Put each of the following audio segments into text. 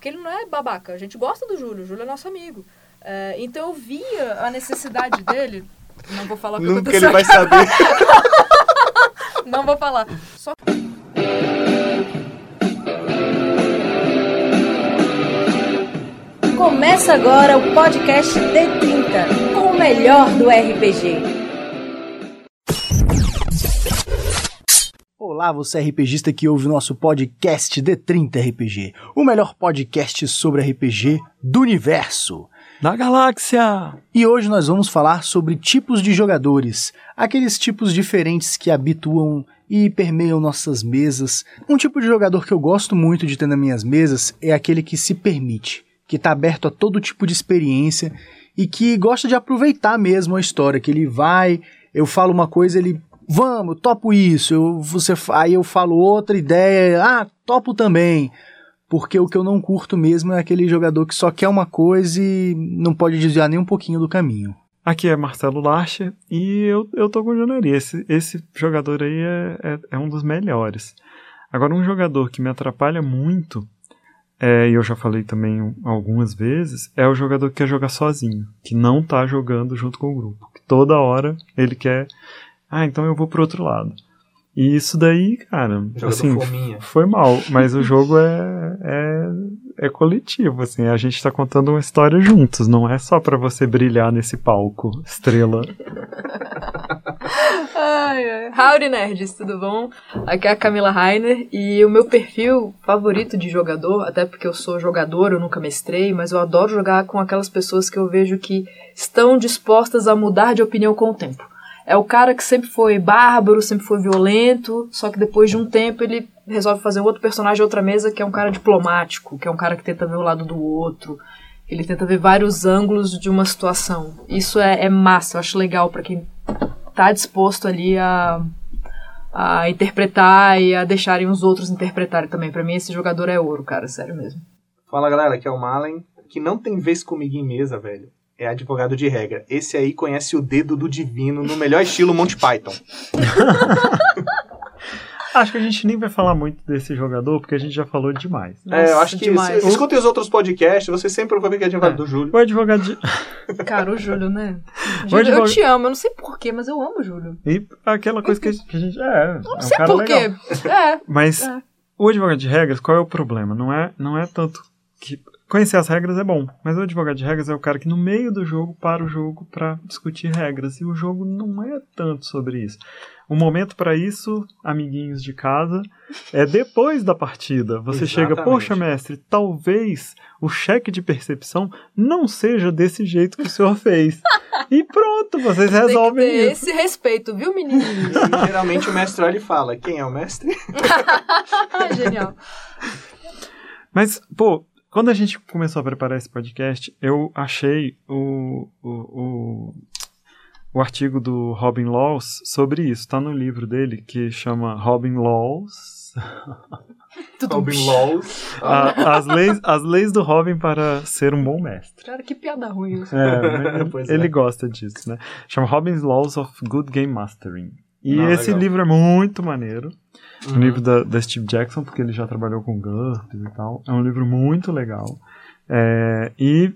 Porque ele não é babaca. A gente gosta do Júlio, o Júlio é nosso amigo. É, então eu via a necessidade dele. Não vou falar o que Nunca ele vai saber. Não vou falar. Só Começa agora o podcast D30, com o melhor do RPG. Olá, você RPGista que ouve o nosso podcast D30 RPG, o melhor podcast sobre RPG do universo. Da galáxia! E hoje nós vamos falar sobre tipos de jogadores, aqueles tipos diferentes que habituam e permeiam nossas mesas. Um tipo de jogador que eu gosto muito de ter nas minhas mesas é aquele que se permite, que está aberto a todo tipo de experiência e que gosta de aproveitar mesmo a história, que ele vai, eu falo uma coisa, ele vamos, topo isso, eu, você, aí eu falo outra ideia, ah, topo também. Porque o que eu não curto mesmo é aquele jogador que só quer uma coisa e não pode desviar nem um pouquinho do caminho. Aqui é Marcelo Larcher e eu, eu tô com o Junari. Esse, esse jogador aí é, é, é um dos melhores. Agora, um jogador que me atrapalha muito, é, e eu já falei também algumas vezes, é o jogador que quer jogar sozinho, que não tá jogando junto com o grupo. Que toda hora ele quer. Ah, então eu vou pro outro lado. E isso daí, cara, Jogador assim, fominha. foi mal, mas o jogo é, é, é coletivo, assim, a gente tá contando uma história juntos, não é só pra você brilhar nesse palco, estrela. Ai, ai. Howdy Nerds, tudo bom? Aqui é a Camila Rainer e o meu perfil favorito de jogador, até porque eu sou jogador, eu nunca mestrei, mas eu adoro jogar com aquelas pessoas que eu vejo que estão dispostas a mudar de opinião com o tempo. É o cara que sempre foi bárbaro, sempre foi violento, só que depois de um tempo ele resolve fazer outro personagem, outra mesa, que é um cara diplomático, que é um cara que tenta ver o lado do outro. Ele tenta ver vários ângulos de uma situação. Isso é, é massa, eu acho legal pra quem tá disposto ali a, a interpretar e a deixarem os outros interpretarem também. Pra mim, esse jogador é ouro, cara, sério mesmo. Fala galera, aqui é o Malen, que não tem vez comigo em mesa, velho. É advogado de regra. Esse aí conhece o dedo do divino no melhor estilo Monty Python. Acho que a gente nem vai falar muito desse jogador, porque a gente já falou demais. é, eu Nossa, acho que demais. escutem os outros podcasts, você sempre vai ver que é advogado É. do Júlio. O advogado de... Cara, o Júlio, né? O Júlio, eu te amo, eu não sei porquê, mas eu amo o Júlio. E aquela coisa que a gente... é, Eu não é um sei porquê. É. Mas É. o advogado de regras, qual é o problema? Não é, não é tanto que. Conhecer as regras é bom, mas o advogado de regras é o cara que no meio do jogo para o jogo para discutir regras. E o jogo não é tanto sobre isso. O momento para isso, amiguinhos de casa, é depois da partida. Você chega, Exatamente. poxa, mestre, talvez o cheque de percepção não seja desse jeito que o senhor fez. e pronto, vocês Tem que resolvem ter isso. esse respeito, viu, menino? E geralmente o mestre olha e fala: Quem é o mestre? Ah, Genial. Mas, pô, quando a gente começou a preparar esse podcast, eu achei o, o, o, o artigo do Robin Laws sobre isso. Tá no livro dele que chama Robin Laws. Robin Laws. A- as, leis, as leis do Robin para ser um bom mestre. Cara, que piada ruim. isso. É, ele é. gosta disso, né? Chama Robin's Laws of Good Game Mastering. E Ah, esse legal. livro é muito maneiro. Uhum. Um livro da, da Steve Jackson, porque ele já trabalhou com GURPS e tal. É um livro muito legal. É, e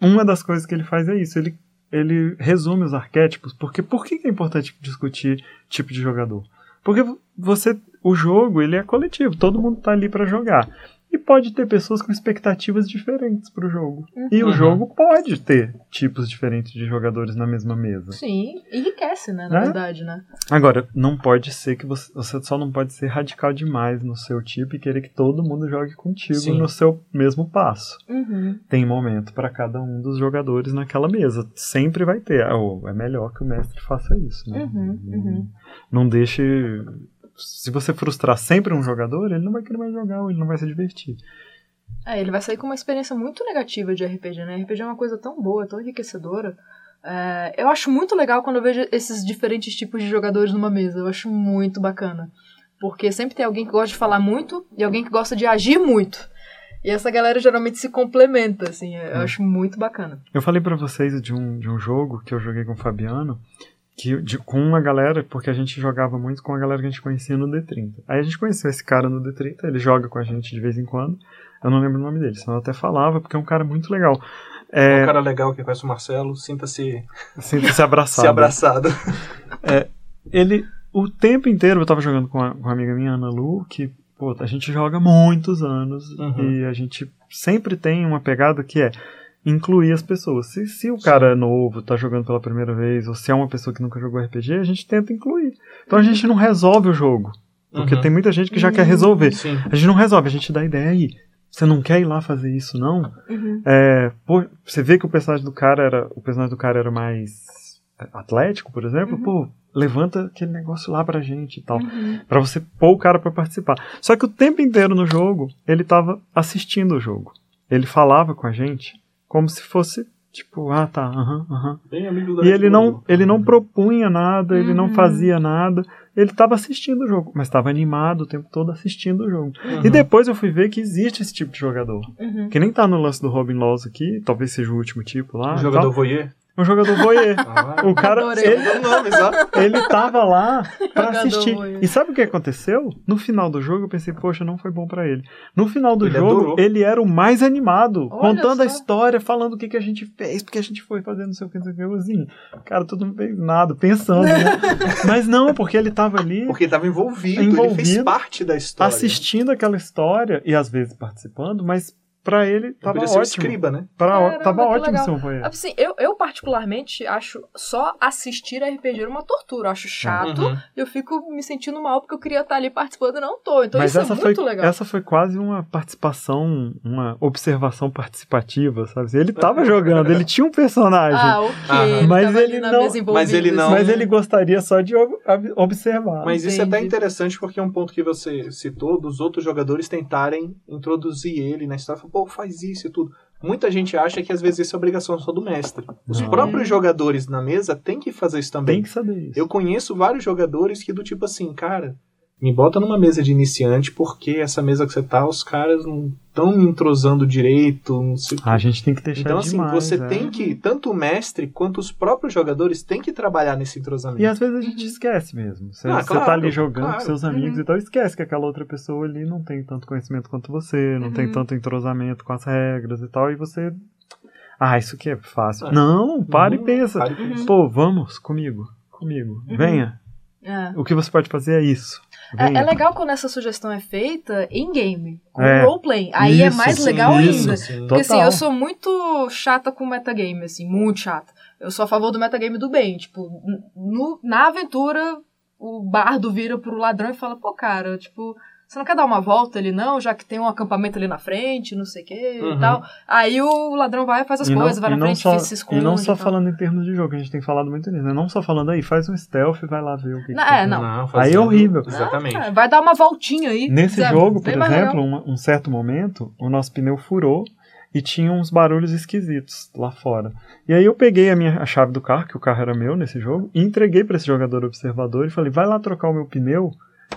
uma das coisas que ele faz é isso. Ele, ele resume os arquétipos. Porque por que que é importante discutir tipo de jogador? Porque você, o jogo ele é coletivo. Todo mundo tá ali para jogar. E pode ter pessoas com expectativas diferentes pro jogo. E o Uhum. jogo pode ter tipos diferentes de jogadores na mesma mesa. Sim, enriquece, né, na É? verdade, né? Agora, não pode ser que você, você só não pode ser radical demais no seu tipo e querer que todo mundo jogue contigo Sim. no seu mesmo passo. Uhum. Tem momento para cada um dos jogadores naquela mesa. Sempre vai ter. Ah, oh, é melhor que o mestre faça isso. Né? Uhum, uhum. Não deixe. Se você frustrar sempre um jogador, ele não vai querer mais jogar, ou ele não vai se divertir. É, ele vai sair com uma experiência muito negativa de RPG, né? RPG é uma coisa tão boa, tão enriquecedora. É, eu acho muito legal quando eu vejo esses diferentes tipos de jogadores numa mesa. Eu acho muito bacana. Porque sempre tem alguém que gosta de falar muito e alguém que gosta de agir muito. E essa galera geralmente se complementa, assim. Eu Hum. acho muito bacana. Eu falei pra vocês de um, de um jogo que eu joguei com o Fabiano, que, de, com uma galera, porque a gente jogava muito com a galera que a gente conhecia no D30. Aí a gente conheceu esse cara no D30, ele joga com a gente de vez em quando. Eu não lembro o nome dele, senão eu até falava, porque é um cara muito legal. É, um cara legal que conhece o Marcelo, sinta-se. Sinta-se abraçado. se abraçado. É, ele, o tempo inteiro, eu tava jogando com, a, com uma amiga minha, Ana Lu, que, pô, a gente joga muitos anos Uhum. e a gente sempre tem uma pegada que é incluir as pessoas. Se, se o cara é novo, tá jogando pela primeira vez, ou se é uma pessoa que nunca jogou RPG, a gente tenta incluir. Então a gente não resolve o jogo. Porque Uhum. tem muita gente que já quer resolver. Sim. A gente não resolve, a gente dá ideia aí. Você não quer ir lá fazer isso, não? Uhum. É, pô, você vê que o personagem do cara era, o personagem do cara era mais atlético, por exemplo, pô, levanta aquele negócio lá pra gente e tal, Pra você pôr o cara pra participar. Só que o tempo inteiro no jogo, ele tava assistindo o jogo. Ele falava com a gente como se fosse tipo, ah, tá, aham, aham. Bem amigo da E ele não, ele não propunha nada, ele não Uhum. fazia nada. Ele estava assistindo o jogo, mas estava animado o tempo todo assistindo o jogo. Uhum. E depois eu fui ver que existe esse tipo de jogador. Uhum. Que nem tá no lance do Robin Laws aqui, talvez seja o último tipo lá. E jogador voyeur. Um jogador voyeur. Ah, O cara, Adorei. ele, Ele... tava lá pra Jogador assistir. voyeur. E sabe o que aconteceu? No final do jogo eu pensei, poxa, não foi bom pra ele. No final do Ele jogo, adorou. ele era o mais animado, Olha contando a só. história, falando o que, que a gente fez, porque a gente foi fazendo não sei o que, não sei o que. Assim, cara, tu não fez nada, pensando, né? Mas não, porque ele tava ali Porque ele tava envolvido, ele fez Envolvido, parte da história. assistindo aquela história e às vezes participando, mas pra ele Ele tava podia ser o ótimo. escriba, né? Pra, Caramba, tava ótimo legal. ser um. Assim, eu, eu particularmente acho só assistir a RPG era uma tortura. Eu acho chato. Uhum. Eu fico me sentindo mal porque eu queria estar ali participando e não tô. Então Mas isso essa é foi, muito legal. essa foi quase uma participação, uma observação participativa, sabe? Ele tava jogando, ele tinha um personagem, Ah, ok. Ele Mas ele na não- mas ele não- mas ele gostaria só de ob- ob- observar. Mas isso é até Entendi. interessante porque é um ponto que você citou dos outros jogadores tentarem introduzir ele na história. Pô, faz isso e tudo. Muita gente acha que às vezes isso é obrigação só do mestre. Os Não. próprios jogadores na mesa têm que fazer isso também. Tem que saber isso. Eu conheço vários jogadores que do tipo assim, cara, me bota numa mesa de iniciante porque essa mesa que você tá, os caras não estão me entrosando direito, não sei. A gente tem que deixar Então, assim, demais, você é. tem que, tanto o mestre quanto os próprios jogadores têm que trabalhar nesse entrosamento. E às vezes a gente esquece mesmo. Você, Ah, você claro, tá ali jogando claro. com seus amigos e tal, esquece que aquela outra pessoa ali não tem tanto conhecimento quanto você, não tem tanto entrosamento com as regras e tal, e você. Ah, isso aqui é fácil. É. Não, para Uhum, e pensa. para e pensa. Pô, vamos comigo. Comigo. Venha. É. O que você pode fazer é isso. É, é legal quando essa sugestão é feita em game, com É. roleplay. Aí é Isso, mais sim, legal isso. ainda. sim. Porque assim, Total. eu sou muito chata com metagame, assim, muito chata. Eu sou a favor do metagame do bem. Tipo, no- na aventura, o bardo vira pro ladrão e fala, pô, cara, tipo, você não quer dar uma volta ali, não? Já que tem um acampamento ali na frente, não sei o que Uhum. e tal. Aí o ladrão vai, faz as E não- coisas, vai e na não frente, só, se esconde. E não só tal. falando em termos de jogo, a gente tem falado muito nisso, né? Não só falando aí, faz um stealth e vai lá ver o que, que Não, tem. é, não. Aí fazendo- é horrível. Exatamente. Ah, vai dar uma voltinha aí. Nesse sabe? jogo, por Bem exemplo, um, um certo momento, o nosso pneu furou e tinha uns barulhos esquisitos lá fora. E aí eu peguei a minha a chave do carro, que o carro era meu nesse jogo, e entreguei para esse jogador observador e falei: "Vai lá trocar o meu pneu,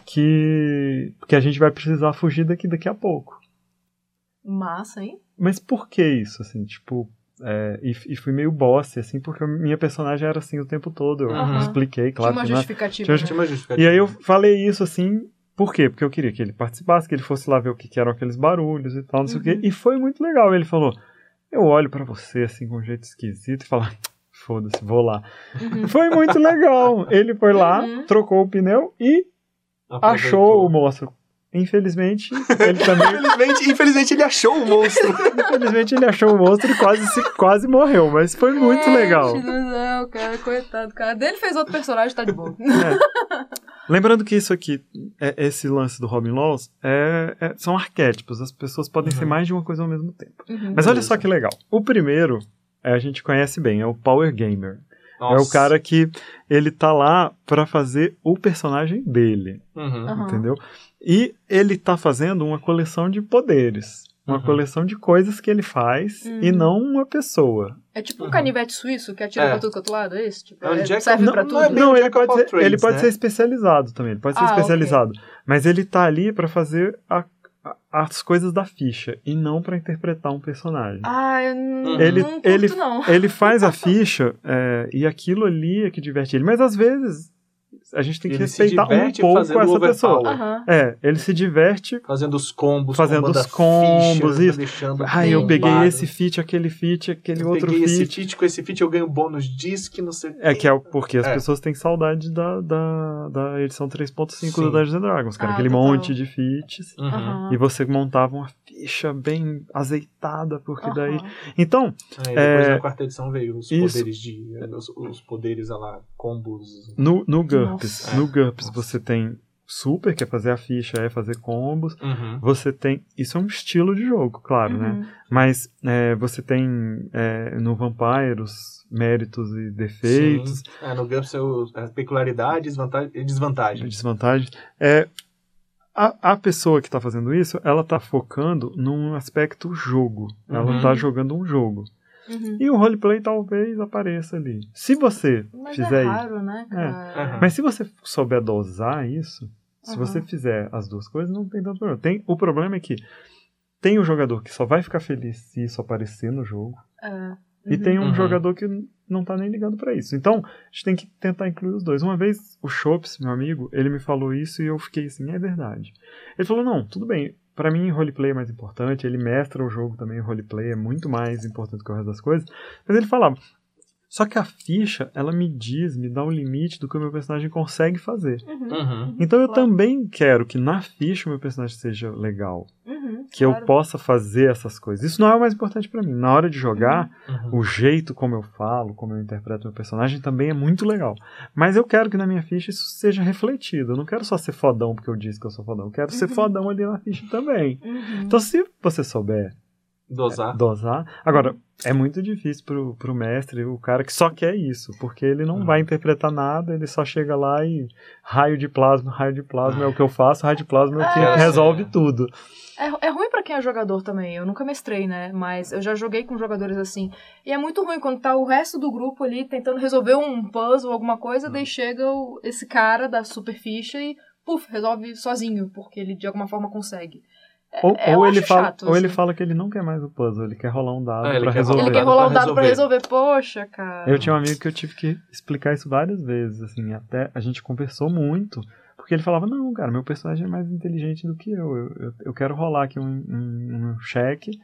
que que a gente vai precisar fugir daqui daqui a pouco". Massa, hein? Mas por que isso, assim, tipo, é, e, e fui meio boss, assim, porque minha personagem era assim o tempo todo. Eu Aham. expliquei, claro Tinha uma que não é- justificativa. tinha né? Tinha uma justificativa. e aí eu falei isso assim, por quê? Porque eu queria que ele participasse, que ele fosse lá ver o que, que eram aqueles barulhos e tal, não sei o quê. E foi muito legal. Ele falou: Eu olho pra você assim com um jeito esquisito e falo: Foda-se, vou lá. Foi muito legal. Ele foi lá, Uhum. trocou o pneu e Aproveitou. achou o monstro. Infelizmente, ele também. Infelizmente, infelizmente ele achou o monstro. infelizmente, ele achou o monstro e quase, se, quase morreu. Mas foi muito Gente legal. céu, cara, coitado, cara. Dele fez outro personagem, tá de boa. Lembrando que isso aqui, é- esse lance do Robin Laws, é- é- são arquétipos. As pessoas podem ser mais de uma coisa ao mesmo tempo. Uhum. Mas olha só que legal. O primeiro, é, a gente conhece bem, é o Power Gamer. É o Nossa. cara que ele tá lá pra fazer o personagem dele, Uhum. Entendeu? E ele tá fazendo uma coleção de poderes. Uma Uhum. coleção de coisas que ele faz e Uhum. não uma pessoa. É tipo um Uhum. canivete suíço que atira É. pra tudo quanto lado, é isso? Tipo, É um é- Jack- serve não- pra não tudo? é bem- Não, um ele pode, ser, trades, ele pode né? ser especializado também. Ele pode ser Ah, especializado. Mas ele tá ali pra fazer a, a- as coisas da ficha e não pra interpretar um personagem. Ah, eu n- Ele- não curto, ele- não. Ele faz a ficha é, e aquilo ali é que diverte ele. Mas às vezes a gente tem que Ele respeitar um pouco essa pessoa. Aham. É, ele se diverte. Fazendo os combos, Fazendo os combos, ficha, isso. deixando Ah, eu peguei lado. esse feat, aquele feat, aquele Eu outro peguei esse feat. feat, com esse feat eu ganho bônus disso, que não sei o É que é porque as É. pessoas têm saudade da, da, da edição 3.5 do. Dungeons and Dragons, cara. Ah, aquele total. monte de feats. Uhum. E você montava uma ficha bem azeitada, porque daí. Aham. Então, Aí depois É, na quarta edição veio os isso. poderes de. Os, os poderes lá, combos. no, no GURPS, Nossa. no GURPS Nossa. você tem Super, que é fazer a ficha, é fazer combos. Uhum. Você tem. Isso é um estilo de jogo, claro, né? Uhum. Mas é, você tem é, no Vampire os méritos e defeitos, Sim. É, no GURPS é o, a peculiaridade desvantagem, e desvantagem. desvantagens. É, a, a pessoa que está fazendo isso, ela está focando num aspecto jogo. Ela Uhum. está jogando um jogo. Uhum. E o roleplay talvez apareça ali. Se você Mas fizer é raro, né, cara? Aham. Mas se você souber dosar isso, se Aham. você fizer as duas coisas, não tem tanto problema. Tem, o problema é que tem o jogador que só vai ficar feliz se isso aparecer no jogo. É. E tem um Uhum. jogador que não tá nem ligando pra isso. Então, a gente tem que tentar incluir os dois. Uma vez, o Chops, meu amigo, ele me falou isso e eu fiquei assim, é verdade. Ele falou, não, tudo bem, pra mim roleplay é mais importante, ele mestra o jogo também, roleplay é muito mais importante que o resto das coisas. Mas ele falava, só que a ficha, ela me diz, me dá um limite do que o meu personagem consegue fazer. Uhum. Uhum. Então eu Claro. também quero que na ficha o meu personagem seja legal. Uhum, Que eu claro. possa fazer essas coisas. Isso não é o mais importante pra mim. Na hora de jogar, Uhum. o jeito como eu falo, como eu interpreto meu personagem também é muito legal. Mas eu quero que na minha ficha isso seja refletido. Eu não quero só ser fodão porque eu disse que eu sou fodão. Eu quero ser Uhum. fodão ali na ficha também. Uhum. Então, se você souber Dosar. dosar. Agora, é muito difícil pro, pro mestre, o cara que só quer isso, porque ele não Uhum. vai interpretar nada, ele só chega lá e raio de plasma, raio de plasma é o que eu faço, raio de plasma é o que É. resolve tudo. É, é ruim pra quem é jogador também. Eu nunca mestrei, né? Mas eu já joguei com jogadores assim. E é muito ruim quando tá o resto do grupo ali tentando resolver um puzzle, alguma coisa, daí chega o- esse cara da super ficha e, puf, resolve sozinho, porque ele de alguma forma consegue. Ou, é, ou ele fala, chato, ou ele fala que ele não quer mais o puzzle, ele quer rolar um dado Ah, pra quer resolver. Ele quer dado rolar um pra dado pra resolver. Poxa, cara. Eu tinha um amigo que eu tive que explicar isso várias vezes, assim, até a gente conversou muito, porque ele falava, não, cara, meu personagem é mais inteligente do que eu, eu, eu, eu quero rolar aqui um, um, um cheque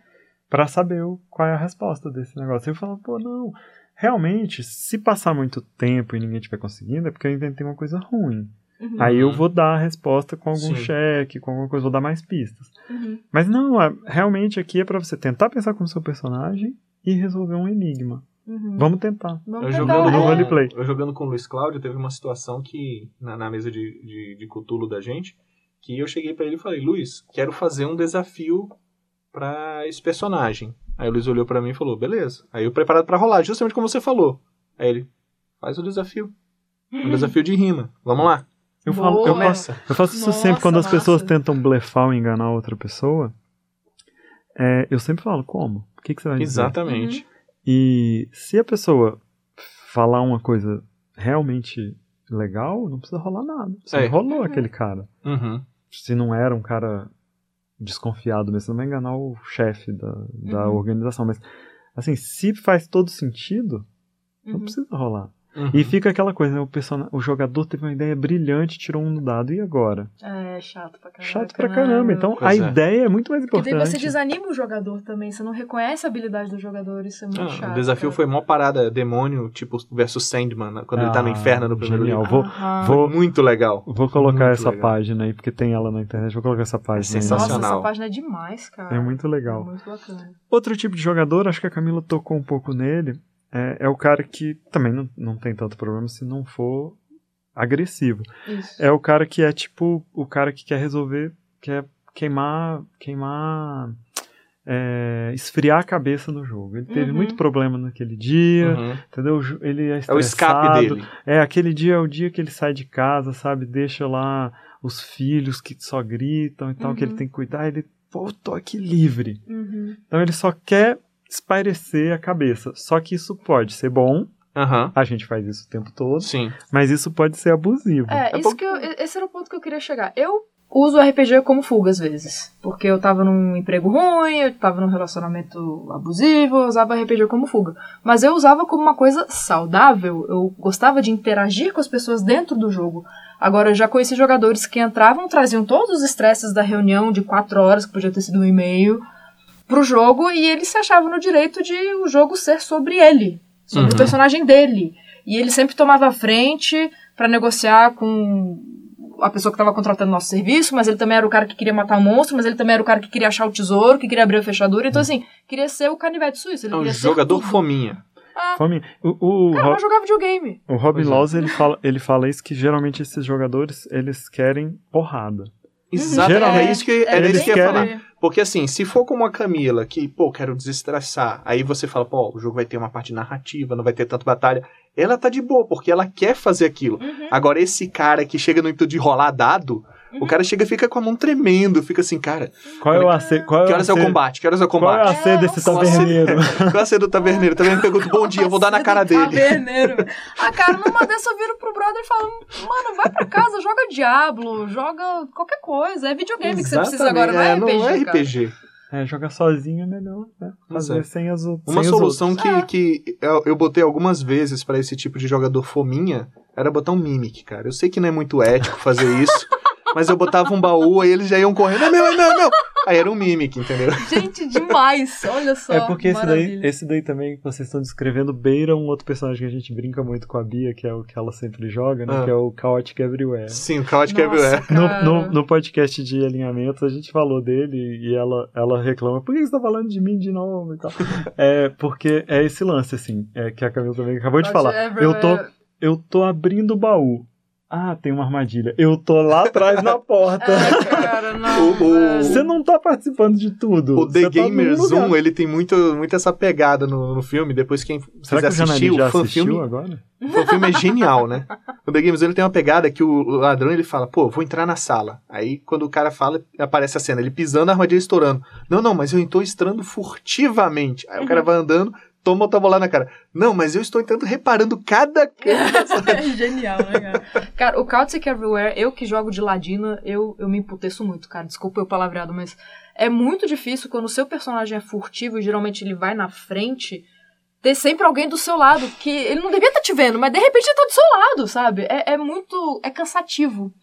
pra saber o, qual é a resposta desse negócio. Eu falava, pô, não, realmente, se passar muito tempo e ninguém estiver conseguindo, é porque eu inventei uma coisa ruim. Uhum, Aí eu vou dar a resposta com algum Sim. cheque, com alguma coisa, vou dar mais pistas. uhum. Mas não, é- realmente aqui é pra você tentar pensar como seu personagem e resolver um enigma. Uhum. Vamos tentar. Vamos Eu tentar, jogando, é. no roleplay. eu jogando com o Luiz Cláudio, teve uma situação que, na, na mesa de, de, de Cthulhu da gente, que eu cheguei pra ele e falei, Luiz, quero fazer um desafio pra esse personagem. Aí o Luiz olhou pra mim e falou, beleza. Aí eu preparado pra rolar, justamente como você falou. Aí ele, faz o desafio. Um desafio de rima. Vamos lá. Eu, Boa. falo, eu, faço, eu faço isso Nossa, sempre quando as massa. pessoas tentam blefar ou enganar outra pessoa. É, eu sempre falo, como? O que, que você vai dizer? Exatamente. E se a pessoa falar uma coisa realmente legal, não precisa rolar nada. Você É. rolou aquele cara. Uhum. Se não era um cara desconfiado mesmo, você não vai enganar o chefe da, da Uhum. organização. Mas, assim, se faz todo sentido, não Uhum. precisa rolar. Uhum. E fica aquela coisa, né? O, person... o jogador teve uma ideia brilhante, tirou um no dado, e agora? É chato pra caramba. Chato pra caramba. Então Pois a é. ideia é muito mais Porque importante. daí você desanima o jogador também, você não reconhece a habilidade do jogador, isso é muito Ah, chato. o desafio cara. foi mó parada, demônio, tipo, versus Sandman, né, quando ele tá no Ah, inferno no primeiro genial. livro. Vou, vou, muito legal. vou colocar Muito essa legal. página aí, porque tem ela na internet. Vou colocar essa página aí. sensacional. Nossa, essa página é demais, cara. É muito legal. É muito bacana. Outro tipo de jogador, acho que a Camila tocou um pouco nele, é, é o cara que também não, não tem tanto problema se não for agressivo. Isso. É o cara que é tipo o cara que quer resolver, quer queimar, queimar, é, esfriar a cabeça no jogo. Ele teve Uhum. muito problema naquele dia, Uhum. entendeu? Ele é É o escape estressado. dele. É, aquele dia é o dia que ele sai de casa, sabe? Deixa lá os filhos que só gritam e tal, que ele Uhum. tem que cuidar. Ele, pô, tô aqui livre. Uhum. Então ele só quer espairecer a cabeça. Só que isso pode ser bom, Aham. a gente faz isso o tempo todo, Sim. mas isso pode ser abusivo. É, É isso que eu- esse era o ponto que eu queria chegar. Eu uso o RPG como fuga às vezes. Porque eu tava num emprego ruim, eu tava num relacionamento abusivo, eu usava RPG como fuga. Mas eu usava como uma coisa saudável. Eu gostava de interagir com as pessoas dentro do jogo. Agora, eu já conheci jogadores que entravam, traziam todos os estresses da reunião de quatro horas, que podia ter sido um e-mail, pro jogo, e ele se achava no direito de o jogo ser sobre ele. Sobre Uhum. o personagem dele. E ele sempre tomava a frente pra negociar com a pessoa que estava contratando nosso serviço, mas ele também era o cara que queria matar o monstro, mas ele também era o cara que queria achar o tesouro, que queria abrir a fechadura. Então, assim, queria ser o canivete suíço. Ele É um queria ser jogador tudo. fominha. Fome. O, o, Cara, Ro- mas jogava videogame. o Robin Pois é. Laws, ele fala, ele fala isso que geralmente esses jogadores, eles querem porrada. Exato, Geralmente, é isso que, era eles isso que eu ia falar. Porque assim, se for como a Camila, que, pô, quero desestressar, aí você fala, pô, o jogo vai ter uma parte narrativa, não vai ter tanta batalha. Ela tá de boa, porque ela quer fazer aquilo. Uhum. Agora, esse cara que chega no intuito de rolar dado, o cara chega e fica com a mão tremendo, fica assim, cara, Qual é o AC? Qual é que o horas é o AC? combate? Que horas é o Qual é o combate? AC desse taverneiro? Qual é a cena do taverneiro? Também me pergunta, bom dia, eu vou dar na cara dele. Taverneiro. Ah, cara, numa dessa eu viro pro brother e falo, mano, vai pra casa, joga Diablo, joga qualquer coisa. É videogame que você precisa agora, não é RPG, não é cara. RPG. É, jogar sozinho é melhor, né? Fazer é. sem as o- Uma solução. É. que, que eu, eu botei algumas vezes pra esse tipo de jogador fominha era botar um mimic, cara. Eu sei que não é muito ético fazer isso, mas eu botava um baú, aí eles já iam correndo, é meu, é meu, é meu. Aí era um mimic, entendeu? Gente, demais. Olha só. É porque esse daí, esse daí também que vocês estão descrevendo beira um outro personagem que a gente brinca muito com a Bia, que é o que ela sempre joga, né? Ah. Que é o Chaotic Everywhere. Sim, o Chaotic Nossa, Everywhere. No, no, no podcast de alinhamento, a gente falou dele e ela, ela reclama, por que você tá falando de mim de novo e tal? é, porque é esse lance, assim, é, que a Camila também acabou de falar. Eu tô, eu tô abrindo o baú. Ah, tem uma armadilha. Eu tô lá atrás na porta. É, cara, não. O- o-. Você não tá participando de tudo. O The Você tá num Gamer lugar. Zoom, ele tem muito, muito essa pegada no, no filme. Depois quem Será quiser que o assistir, Janari já o assistiu filme, agora? o filme é genial, né? O The Gamer Zoom ele tem uma pegada que o ladrão ele fala, pô, vou entrar na sala. Aí quando o cara fala, aparece a cena, ele pisando, a armadilha estourando. Não, não, mas eu estou estourando furtivamente. Aí o cara vai andando, toma outra bola na cara. Não, mas eu estou entrando reparando cada coisa. É genial, né, cara? Cara, o Chaotic Everywhere, eu que jogo de ladina, eu, eu me emputeço muito, cara. Desculpa o palavreado, mas é muito difícil quando o seu personagem é furtivo e geralmente ele vai na frente, ter sempre alguém do seu lado, que ele não devia estar te vendo, mas de repente ele tá do seu lado, sabe? É, é muito. É cansativo.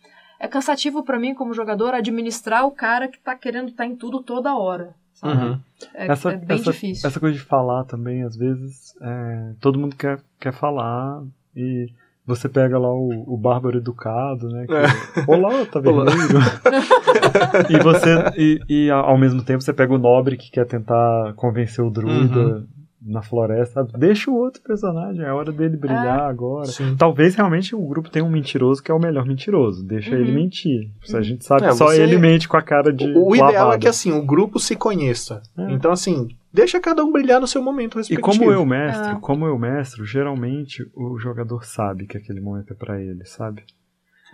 É cansativo pra mim, como jogador, administrar o cara que tá querendo estar em tudo toda hora. Sabe? Uhum. É, Essa, é bem essa, difícil. essa coisa de falar também, às vezes, é, todo mundo quer, quer falar e você pega lá o, o bárbaro educado, né? que- Olá, taverneiro. e você, e, e ao mesmo tempo você pega o nobre que quer tentar convencer o druida Uhum. Na floresta. Deixa o outro personagem, é hora dele brilhar agora. Sim. Talvez realmente o grupo tenha um mentiroso que é o melhor mentiroso. Deixa Uhum. ele mentir. A gente sabe É, que só você- ele mente com a cara de. O, o ideal é que assim, o grupo se conheça. É. Então assim, deixa cada um brilhar no seu momento E respectivo. como eu mestre, É. como eu mestre, geralmente o jogador sabe que aquele momento é pra ele, sabe?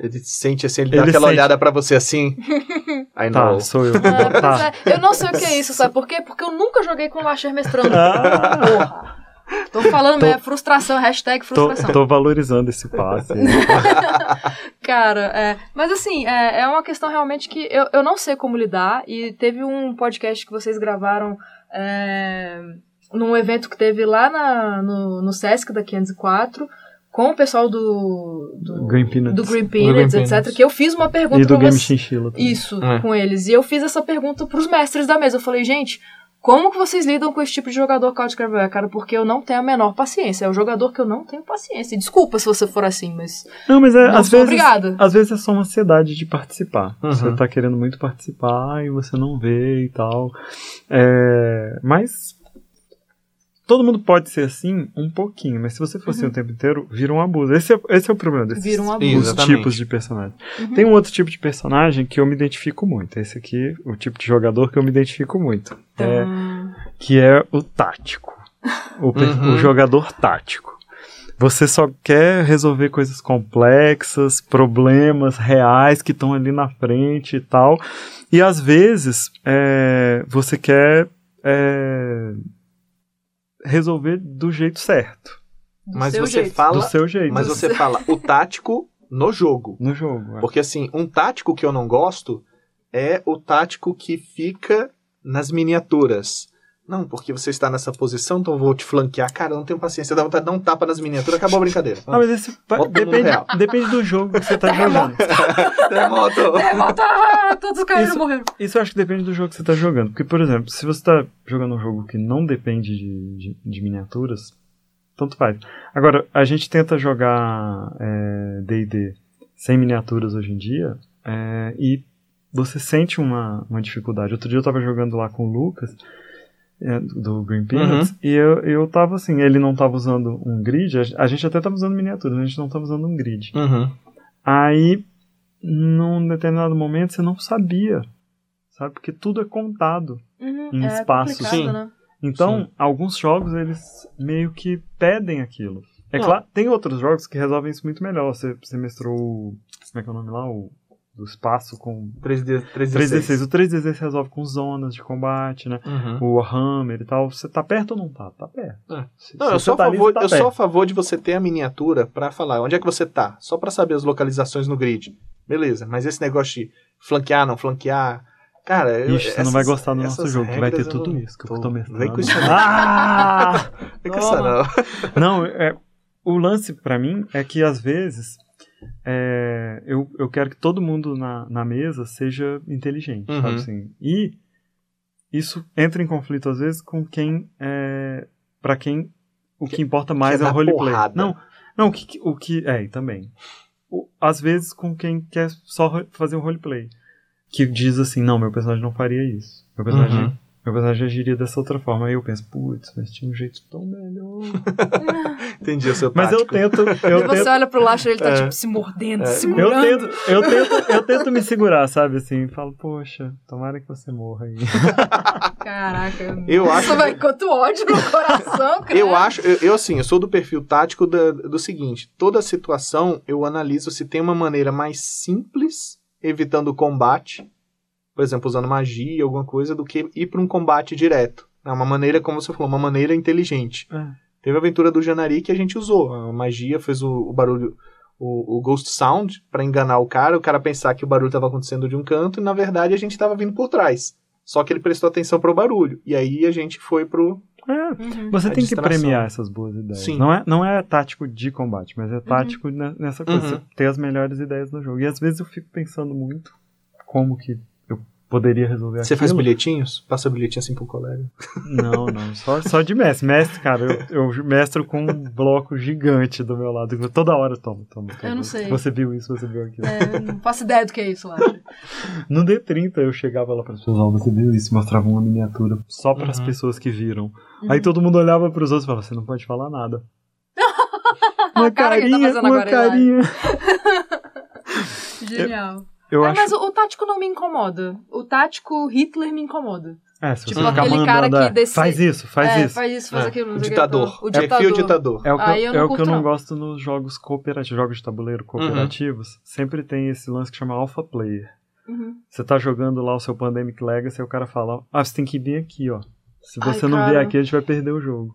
Ele sente assim, ele, dá Ele aquela sente. olhada pra você assim. I Tá, know. sou eu. Ah, tá. é. Eu não sei o que é isso, sabe por quê? Porque eu nunca joguei com o Lacher mestrando. Ah. Porra. Tô falando, Tô- é frustração, hashtag Tô, frustração. tô valorizando esse passe. Cara, é, mas assim, é, é uma questão realmente que eu, eu não sei como lidar. E teve um podcast que vocês gravaram é, num evento que teve lá na, no, no Sesc da 504 com o pessoal do, do, Green Peanuts. do Green Do Green Peanuts, Peanuts. etc. Que eu fiz uma pergunta E do Game. Chinchilla também. Isso, É. com eles. E eu fiz essa pergunta pros mestres da mesa. Eu falei, gente, como que vocês lidam com esse tipo de jogador Couch Carver, cara? Porque eu não tenho a menor paciência. É o jogador que eu não tenho paciência. Desculpa se você for assim, mas Não, mas é, não às vezes. obrigada. Às vezes é só uma ansiedade de participar. Uhum. Você tá querendo muito participar e você não vê e tal. É, mas. Todo mundo pode ser assim um pouquinho, mas se você for assim o tempo inteiro, vira um abuso. Esse é, esse é o problema desses Vira um abuso. tipos de personagem. Tem um outro tipo de personagem que eu me identifico muito. Esse aqui, o tipo de jogador que eu me identifico muito. É, Hum, que é o tático. O, per- Uhum. o jogador tático. Você só quer resolver coisas complexas, problemas reais que estão ali na frente e tal. E às vezes é, você quer é, resolver do jeito certo. do Mas seu você jeito. fala, do seu jeito. mas você fala o tático no jogo. No jogo. é. Porque assim, um tático que eu não gosto é o tático que fica nas miniaturas. Não, porque você está nessa posição, então eu vou te flanquear. Cara, eu não tenho paciência, dá vontade de dar um tapa nas miniaturas, acabou a brincadeira. Ah, mas esse depende, depende do jogo que você tá jogando. Terremoto! É, volta! Ah, Todos caíram Isso- morreram. Isso eu acho que depende do jogo que você tá jogando. Porque, por exemplo, se você tá jogando um jogo que não depende de, de, de miniaturas, tanto faz. Agora, a gente tenta jogar é, D&D sem miniaturas hoje em dia é, e você sente uma, uma dificuldade. Outro dia eu tava jogando lá com o Lucas, é, do Green Peanuts, e eu, eu tava assim, ele não tava usando um grid, a, gente até tava usando miniaturas, mas a gente não tava usando um grid. Uhum. Aí, num determinado momento, você não sabia, sabe? Porque tudo é contado. Uhum, Em é espaços. né? Então, Sim. alguns jogos, eles meio que pedem aquilo. É Não. claro, tem outros jogos que resolvem isso muito melhor. Você, você mestrou o... Como é que é o nome lá? O do espaço com 3D, 3D6. O 3D6 resolve com zonas de combate, né? Uhum. O Warhammer e tal. Você tá perto ou não tá? Tá perto. É. Se- Não, se eu sou, a tá favor, tá eu sou a perto. favor de você ter a miniatura pra falar onde é que você tá, só pra saber as localizações no grid. Beleza, mas esse negócio de flanquear, não flanquear. Cara, eu, Ixi, você não vai gostar do nosso jogo, que vai ter tudo não- isso que eu tô mestrando. Vem com isso não. Ah! Vem com isso não. Não, é, o lance pra mim é que às vezes é, eu, eu quero que todo mundo na, na mesa seja inteligente, Uhum. sabe assim? E isso entra em conflito às vezes com quem é, para quem o que, Que- importa mais é o roleplay. porrada. Não, não, o que, o que é e também. O- às vezes com quem quer só fazer um roleplay, que diz assim, não, meu personagem não faria isso. Meu personagem Uhum. Meu personagem agiria dessa outra forma. Aí eu penso, putz, mas tinha um jeito tão melhor. Entendi o seu Mas eu tento, eu e você tento, olha pro Lacho e ele tá, É. tipo, se mordendo, É. se eu tento, eu tento, eu tento me segurar, sabe? Assim, falo, poxa, tomara que você morra aí. Caraca. Eu acho- vai, quanto ódio no coração, cara. Eu acho, eu, eu assim, eu sou do perfil tático da- do seguinte: toda situação eu analiso se tem uma maneira mais simples, evitando o combate, por exemplo, usando magia, alguma coisa, do que ir para um combate direto. É uma maneira, como você falou, uma maneira inteligente. É. Teve a aventura do Janari que a gente usou. A magia fez o, o barulho, o, o Ghost Sound, para enganar o cara, o cara pensar que o barulho estava acontecendo de um canto e na verdade a gente estava vindo por trás. Só que ele prestou atenção pro barulho. E aí a gente foi pro. É, Uhum. você tem que premiar essas boas ideias. Sim. Não, é, não é tático de combate, mas é tático ne- nessa coisa. Uhum. Ter as melhores ideias no jogo. E às vezes eu fico pensando muito como que poderia resolver Você faz aquilo. bilhetinhos? Passa bilhetinho assim pro colega. Não, não, só, só de mestre. Mestre, cara, eu, eu mestro com um bloco gigante do meu lado. eu Toda hora eu tomo, tomo, tomo. Eu não sei. Você viu isso, você viu aquilo. É, não faço ideia do que é isso, Lacho. No D30 eu chegava lá para as pessoas, você viu isso, mostrava uma miniatura só para as Uhum. pessoas que viram. Uhum. Aí todo mundo olhava para os outros e falava, você não pode falar nada. uma tá carinha, fazendo uma agora, Eli. carinha. Genial. Eu Ah, acho. mas o, o tático não me incomoda. O tático Hitler me incomoda. É, se tipo você ficar aquele cara mandando, que é, desce- faz isso, faz é, isso. faz isso, faz É, aquilo. não o sei que, ditador. O Perfil ditador. ditador. É o que, eu, eu não é o que eu não não. gosto nos jogos cooperativos, jogos de tabuleiro cooperativos. Sempre tem esse lance que chama Alpha Player. Uhum. Você tá jogando lá o seu Pandemic Legacy e o cara fala, ah, você tem que ir bem aqui, ó. Se Ai, você não cara. vier aqui, a gente vai perder o jogo.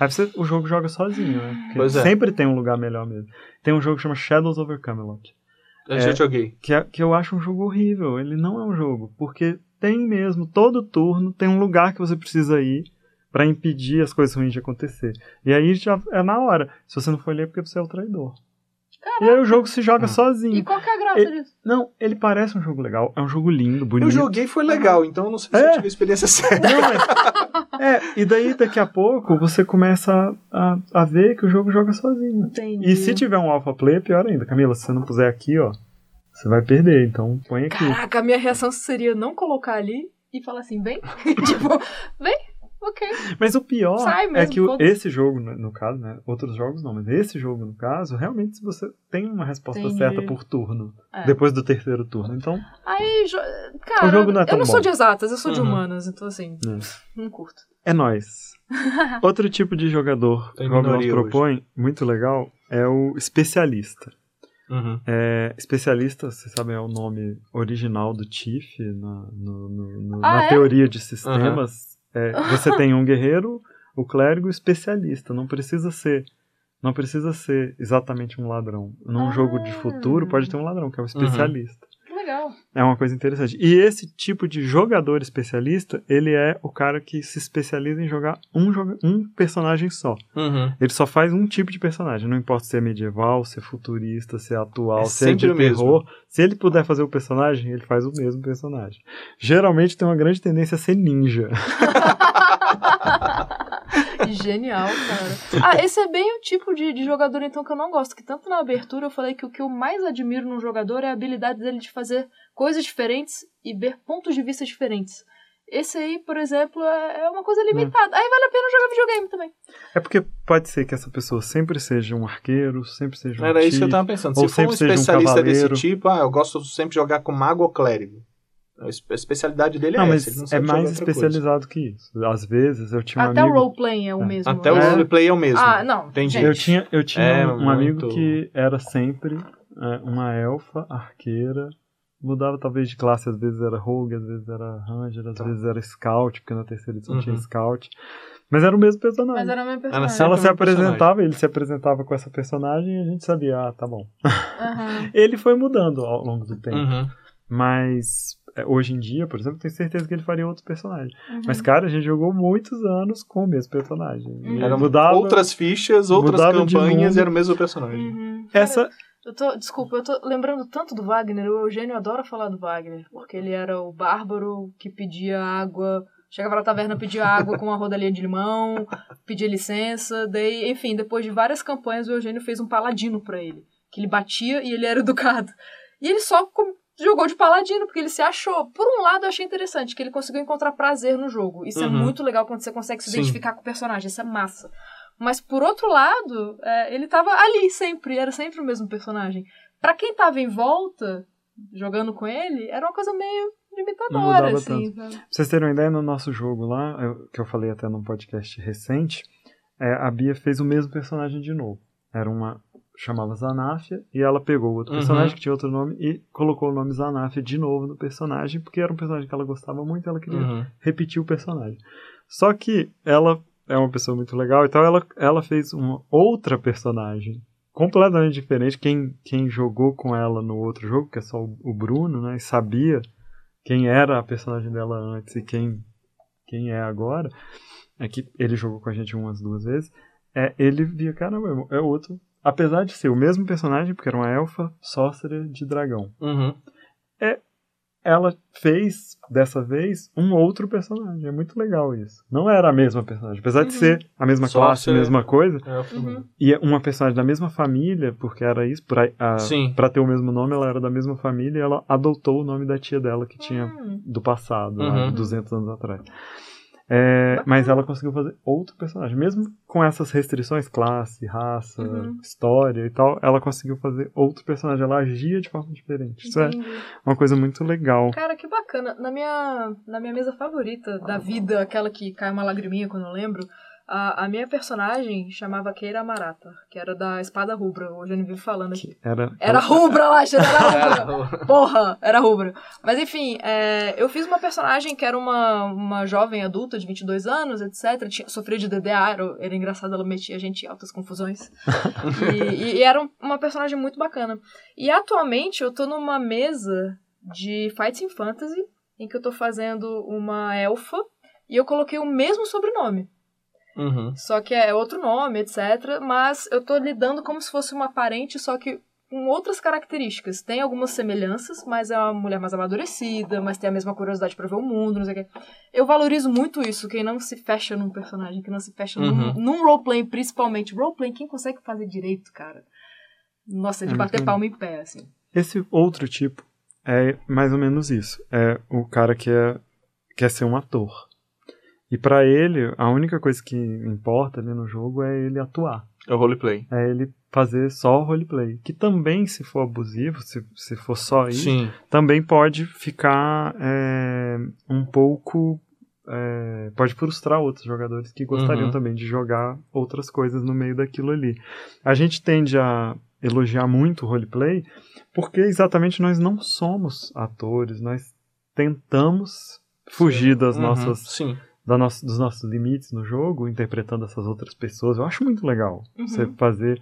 Aí você, o jogo joga sozinho, né? Porque Pois é. sempre tem um lugar melhor mesmo. Tem um jogo que chama Shadows over Camelot. Eu É. já joguei. Que, é- que eu acho um jogo horrível. Ele não é um jogo. Porque tem mesmo, todo turno tem um lugar que você precisa ir pra impedir as coisas ruins de acontecer. E aí já é na hora. Se você não for ler, é porque você é o traidor. E aí o jogo se joga Hum. sozinho. E qual que é a graça disso? Não, ele parece um jogo legal. É um jogo lindo, bonito. Eu joguei foi legal, então eu não sei se É. eu tive a experiência certa. Não, mas... É, e daí daqui a pouco você começa a, a ver que o jogo joga sozinho. Entendi. E se tiver um alpha play, é pior ainda. Camila, se você não puser aqui, ó, você vai perder. Então põe aqui. Caraca, a minha reação seria não colocar ali e falar assim, vem. tipo, vem, ok. Mas o pior é mesmo, que o- foda-se. esse jogo, no, caso, né? Outros jogos não, mas esse jogo, no caso, realmente se você tem uma resposta Entendi. certa por turno, É. depois do terceiro turno. Então, Aí, jo- cara, O jogo não é eu tão não bom. sou de exatas, eu sou de Uhum. humanas, então assim, É. não curto. é nóis. Outro tipo de jogador que o minoria propõe, muito legal, é o especialista. Uhum. É, especialista, vocês sabem, é o nome original do Tiff na, no- no- no- Ah, na é? teoria de sistemas. É, você tem um guerreiro, o clérigo e o especialista. Não precisa ser Não precisa ser exatamente um ladrão. Num Ah. jogo de futuro pode ter um ladrão, que é o especialista. Legal. É uma coisa interessante. E esse tipo de jogador especialista, ele é o cara que se especializa em jogar um, um personagem só. Uhum. Ele só faz um tipo de personagem. Não importa se é medieval, se é futurista, se é atual, É se é de terror. Se ele puder fazer o personagem, ele faz o mesmo personagem. Geralmente tem uma grande tendência a ser ninja. Genial, cara. Ah, esse é bem o tipo de, de jogador, então, que eu não gosto. Que tanto na abertura eu falei que o que eu mais admiro num jogador é a habilidade dele de fazer coisas diferentes e ver pontos de vista diferentes. Esse aí, por exemplo, é é uma coisa limitada. Aí vale a pena jogar videogame também. É porque pode ser que essa pessoa sempre seja um arqueiro, sempre seja um Era isso que eu tava pensando. ou Se for um seja um especialista desse cavaleiro. tipo, ah, eu gosto sempre de jogar com mago ou clérigo. A espe- a especialidade dele Não, é mas essa. Ele não é mais outra coisa. especializado que isso. Às vezes eu tinha um Até amigo... o roleplay é o É. mesmo. Até o né? roleplay é o mesmo. Ah, não. Entendi. gente. Eu tinha, eu tinha É, um amigo muito- que era sempre é, uma elfa, arqueira, mudava talvez de classe, às vezes era rogue, às vezes era ranger, às Tá. vezes era scout, porque na terceira edição tinha Uhum. scout. Mas era o mesmo personagem. Mas era o mesmo personagem. Ela o se apresentava, ele se apresentava com essa personagem e a gente sabia, ah, tá bom. Aham. Ele foi mudando ao longo do tempo, Uhum. mas hoje em dia, por exemplo, tenho certeza que ele faria outro personagem. Uhum. Mas, cara, a gente jogou muitos anos com o mesmo personagem. E Uhum. Eram mudava, outras fichas, outras campanhas e era o mesmo personagem. Uhum. Essa, Eu tô, desculpa, eu tô lembrando tanto do Wagner. O Eugênio adora falar do Wagner, porque ele era o bárbaro que pedia água, chegava na taverna, pedia água com uma rodalinha de limão, pedia licença. Daí, enfim, depois de várias campanhas, o Eugênio fez um paladino pra ele, que ele batia e ele era educado. E ele só jogou de paladino, porque ele se achou. Por um lado, eu achei interessante que ele conseguiu encontrar prazer no jogo. Isso é Uhum. muito legal quando você consegue se Sim. identificar com o personagem, isso é massa. Mas por outro lado, é, ele tava ali sempre, era sempre o mesmo personagem. Pra quem tava em volta, jogando com ele, era uma coisa meio limitadora, assim. sabe? Pra vocês terem uma ideia, no nosso jogo lá, eu- que eu falei até num podcast recente, é, a Bia fez o mesmo personagem de novo. Era uma. Chamava Zanafia, e ela pegou outro Uhum. personagem que tinha outro nome e colocou o nome Zanafia de novo no personagem, porque era um personagem que ela gostava muito e ela queria Uhum. repetir o personagem. Só que ela é uma pessoa muito legal, então ela, ela fez uma outra personagem completamente diferente. Quem, quem jogou com ela no outro jogo, que é só o, o Bruno, né, e sabia quem era a personagem dela antes e quem, quem é agora, é que ele jogou com a gente umas duas vezes, é, ele via, caramba, é outro. Apesar de ser o mesmo personagem, porque era uma elfa sócia de dragão Uhum. ela fez, dessa vez, um outro personagem. É muito legal isso. Não era a mesma personagem. Apesar de Uhum. ser a mesma Só classe, ser- mesma coisa, É, Uhum. e é uma personagem da mesma família, porque era isso, pra, a, Sim. pra ter o mesmo nome, ela era da mesma família e ela adotou o nome da tia dela, que tinha Hum, do passado, lá, Uhum. 200 anos atrás. É, mas ela conseguiu fazer outro personagem. Mesmo com essas restrições, classe, raça, Uhum. história e tal, ela conseguiu fazer outro personagem. Ela agia de forma diferente. Isso é entendi. uma coisa muito legal. Cara, que bacana. Na minha, na minha mesa favorita da vida, aquela que cai uma lagriminha quando eu lembro, a, a minha personagem chamava Keira Marata, que era da Espada Rubra. Hoje eu não vivo falando aqui. Que era, Era rubra lá, era rubra. Era- Porra, era rubra. Mas enfim, é, eu fiz uma personagem que era uma, uma jovem adulta de 22 anos, etc. Tinha, sofria de DDA, era, era engraçado, ela metia a gente em altas confusões. e, e era um- uma personagem muito bacana. E atualmente eu tô numa mesa de Fighting Fantasy, em que eu tô fazendo uma elfa, e eu coloquei o mesmo sobrenome. Uhum. Só que é outro nome, etc. Mas eu tô lidando como se fosse uma parente, só que com outras características. Tem algumas semelhanças, mas é uma mulher mais amadurecida, mas tem a mesma curiosidade pra ver o mundo, não sei o quê. Eu valorizo muito isso, quem não se fecha num personagem, quem não se fecha num, Uhum. num roleplay, principalmente. Roleplay, quem consegue fazer direito, cara? Nossa, de É bater palma em pé, assim. Esse outro tipo é mais ou menos isso. É o cara que é, quer ser um ator. E pra ele, a única coisa que importa ali no jogo é ele atuar. É o roleplay. É ele fazer só roleplay. Que também, se for abusivo, se, se for só isso, Sim. também pode ficar é, um pouco. é, pode frustrar outros jogadores que gostariam Uhum. também de jogar outras coisas no meio daquilo ali. A gente tende a elogiar muito o roleplay porque exatamente nós não somos atores, nós tentamos fugir das Uhum. nossas Sim. Da nosso, dos nossos limites no jogo, interpretando essas outras pessoas. Eu acho muito legal Uhum. você fazer.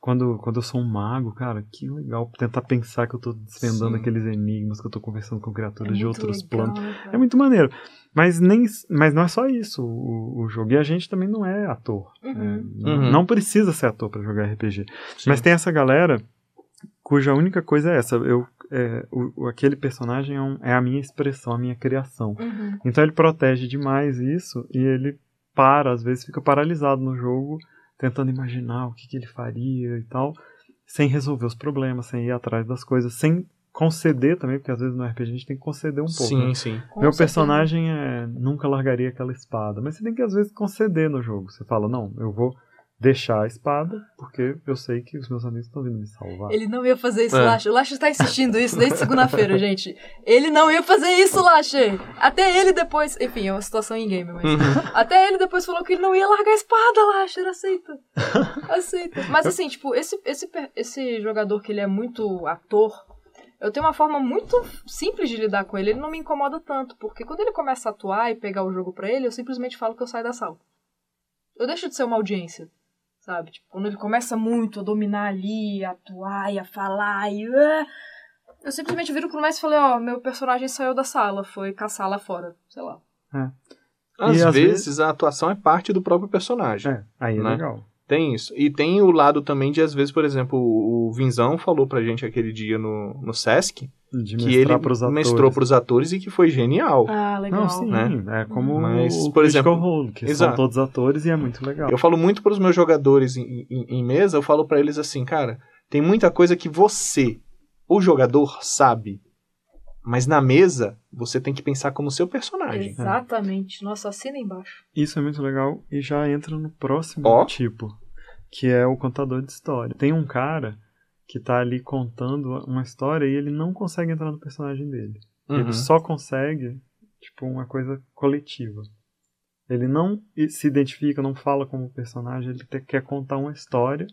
Quando, quando eu sou um mago, cara, que legal tentar pensar que eu tô desvendando Sim. aqueles enigmas, que eu tô conversando com criaturas de É muito outros legal, planos. cara. É muito maneiro. Mas, nem, mas não é só isso o, o jogo. E a gente também não é ator. Uhum. É, não, Uhum. não precisa ser ator pra jogar RPG. Sim. Mas tem essa galera cuja única coisa é essa. Eu, é, o, o- aquele personagem é, um- é a minha expressão, a minha criação. Uhum. Então ele protege demais isso e ele para, às vezes fica paralisado no jogo, tentando imaginar o que, que ele faria e tal, sem resolver os problemas, sem ir atrás das coisas, sem conceder também, porque às vezes no RPG a gente tem que conceder um pouco. Sim, né? sim. Com Meu certeza. personagem é, nunca largaria aquela espada, mas você tem que às vezes conceder no jogo. Você fala, não, eu vou deixar a espada porque eu sei que os meus amigos estão vindo me salvar. Ele não ia fazer isso, É. Lacha. O Lacha tá insistindo isso desde segunda-feira, gente. Ele não ia fazer isso, Lacha. Até ele depois. Enfim, é uma situação em game, mas. Uhum. Até ele depois falou que ele não ia largar a espada, Lacha. Aceita. Aceita. Mas assim, tipo, esse, esse, esse jogador que ele é muito ator. Eu tenho uma forma muito simples de lidar com ele. Ele não me incomoda tanto. Porque quando ele começa a atuar e pegar o jogo pra ele, eu simplesmente falo que eu saio da sala. Eu deixo de ser uma audiência. Sabe? Tipo, quando ele começa muito a dominar ali, a atuar e a falar e. ah, Eu simplesmente viro pro mestre e falei, ó, meu personagem saiu da sala, foi caçar lá fora. Sei lá. Às E às vezes a atuação é parte do próprio personagem. É, aí é Né? legal. Tem isso. E tem o lado também de, às vezes, por exemplo, o Vinzão falou pra gente aquele dia no, no Sesc De que ele pros mestrou pros atores e que foi genial. Ah, legal. Não, sim, né? é como Mas, o por exemplo, Role, que exato. são todos atores e é muito legal. Eu falo muito pros meus jogadores em, em- em mesa, eu falo pra eles assim, cara, tem muita coisa que você, o jogador, sabe. Mas na mesa, você tem que pensar como seu personagem. Exatamente. Nossa, assina embaixo. Isso é muito legal e já entra no próximo Ó. tipo, que é o contador de história. Tem um cara que tá ali contando uma história e ele não consegue entrar no personagem dele. Uhum. Ele só consegue, tipo, uma coisa coletiva. Ele não se identifica, não fala como personagem, ele te- quer contar uma história.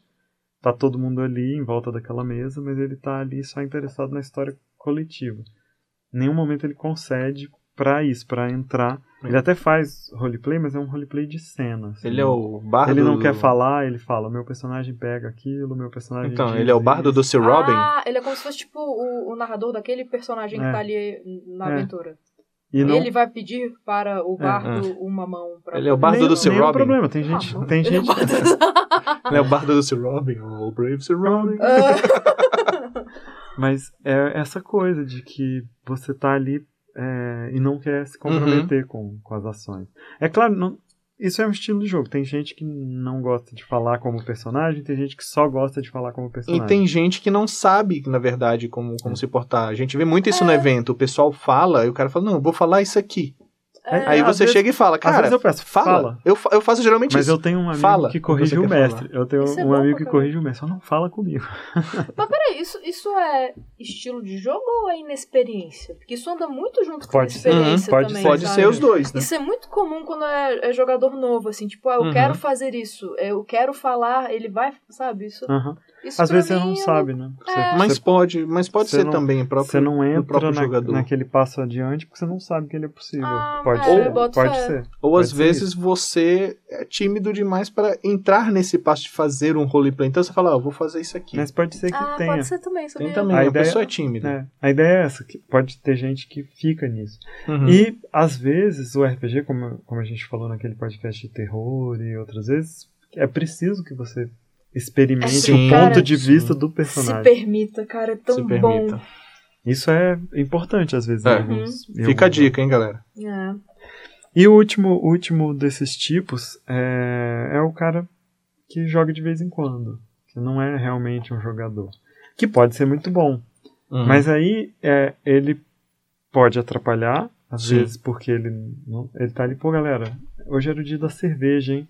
Tá todo mundo ali em volta daquela mesa, mas ele tá ali só interessado na história coletiva. Em nenhum momento ele concede pra isso, pra entrar. Ele até faz roleplay, mas é um roleplay de cena. assim. Ele é o bardo. Ele não do- quer falar, ele fala, meu personagem pega aquilo, meu personagem Então, ele é o bardo do isso." Sir Robin. Ah, ele é como se fosse tipo o, o narrador daquele personagem que É. tá ali na É. aventura. E não, Ele vai pedir para o bardo uma mão. Pra Ele é o bardo nem, do Sir nem Robin. problema, tem gente, Ah, tem ele é o gente bardo do- Ele é o bardo do Sir Robin. O brave Sir Robin. Mas é essa coisa de que você tá ali é, e não quer se comprometer Uhum. com, com as ações. É claro, não- isso é um estilo de jogo. Tem gente que não gosta de falar como personagem, tem gente que só gosta de falar como E personagem. tem gente que não sabe, na verdade, como, como se portar. A gente vê muito isso no É. evento. O pessoal fala e o cara fala, não, eu vou falar isso aqui. É, Aí às você vezes- chega e fala, cara, vezes eu peço, fala. fala. Eu, eu faço geralmente Mas isso. eu tenho um amigo Fala que corrige o mestre. Eu tenho Isso é um bom amigo que corrige o mestre, só não fala comigo. Mas peraí, isso, isso é estilo de jogo ou é inexperiência? Porque isso anda muito junto com Pode ser. inexperiência Uhum, pode também. ser. Pode sabe? ser os dois, né? Isso é muito comum quando é, é jogador novo, assim, tipo, ah, eu Uhum. quero fazer isso, eu quero falar, ele vai, sabe? Isso, Aham. Isso Às vezes você não é sabe, né? É. Mas pode, mas pode ser não- também o próprio, você não entra próprio na- jogador. naquele passo adiante porque você não sabe que ele é possível. Ah, pode é, ser. Pode fé. ser. Ou às Pode ser vezes você é tímido demais para entrar nesse passo de fazer um roleplay. Então você fala, ah, eu vou fazer isso aqui. Mas pode ser que Ah, tenha. pode ser também, sabia? Tem também, A a, ideia- pessoa é tímida. É, a ideia é essa, que pode ter gente que fica nisso. Uhum. E, às vezes, o RPG, como, como a gente falou naquele podcast de terror e outras vezes, é preciso que você experimente Sim, o ponto de sim. vista do Se personagem. permita, cara, é tão Se bom. permita. Isso é importante, às vezes. É. alguns- em Fica a dica, hein, galera. É. E o último, último desses tipos é, é o cara que joga de vez em quando, que não é realmente um jogador. Que pode ser muito bom, Uhum. mas aí é, ele pode atrapalhar, às Sim. vezes porque ele, não, ele tá ali, pô galera, hoje era o dia da cerveja, hein?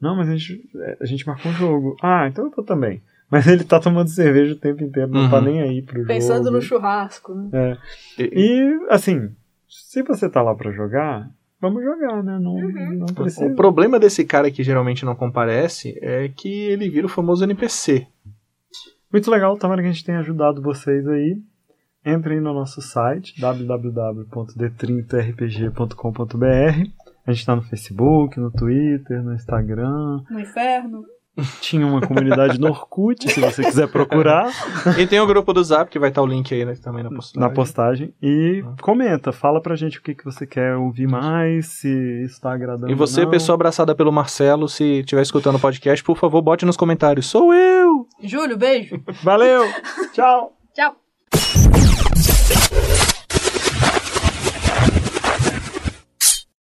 Não, mas a gente, é, a gente marcou um jogo. Ah, então eu vou também. Mas ele tá tomando cerveja o tempo inteiro, não Uhum. tá nem aí pro jogo. Pensando no churrasco, né? É. E- E, assim, se você tá lá pra jogar, vamos jogar, né? Não, Uhum. não precisa. O problema desse cara que geralmente não comparece é que ele vira o famoso NPC. Muito legal, tomara que a gente tenha ajudado vocês aí. Entrem no nosso site www.d30rpg.com.br. A gente tá no Facebook, no Twitter, no Instagram. No inferno. Tinha uma comunidade no Orkut, se você quiser procurar E tem o grupo do Zap, que vai estar o link aí né, também na postagem. na postagem. E comenta, fala pra gente o que, que você quer ouvir mais, se isso tá agradando. E você, não. pessoa abraçada pelo Marcelo, se estiver escutando o podcast, por favor, bote nos comentários. Sou eu! Júlio, beijo. Valeu! Tchau! Tchau.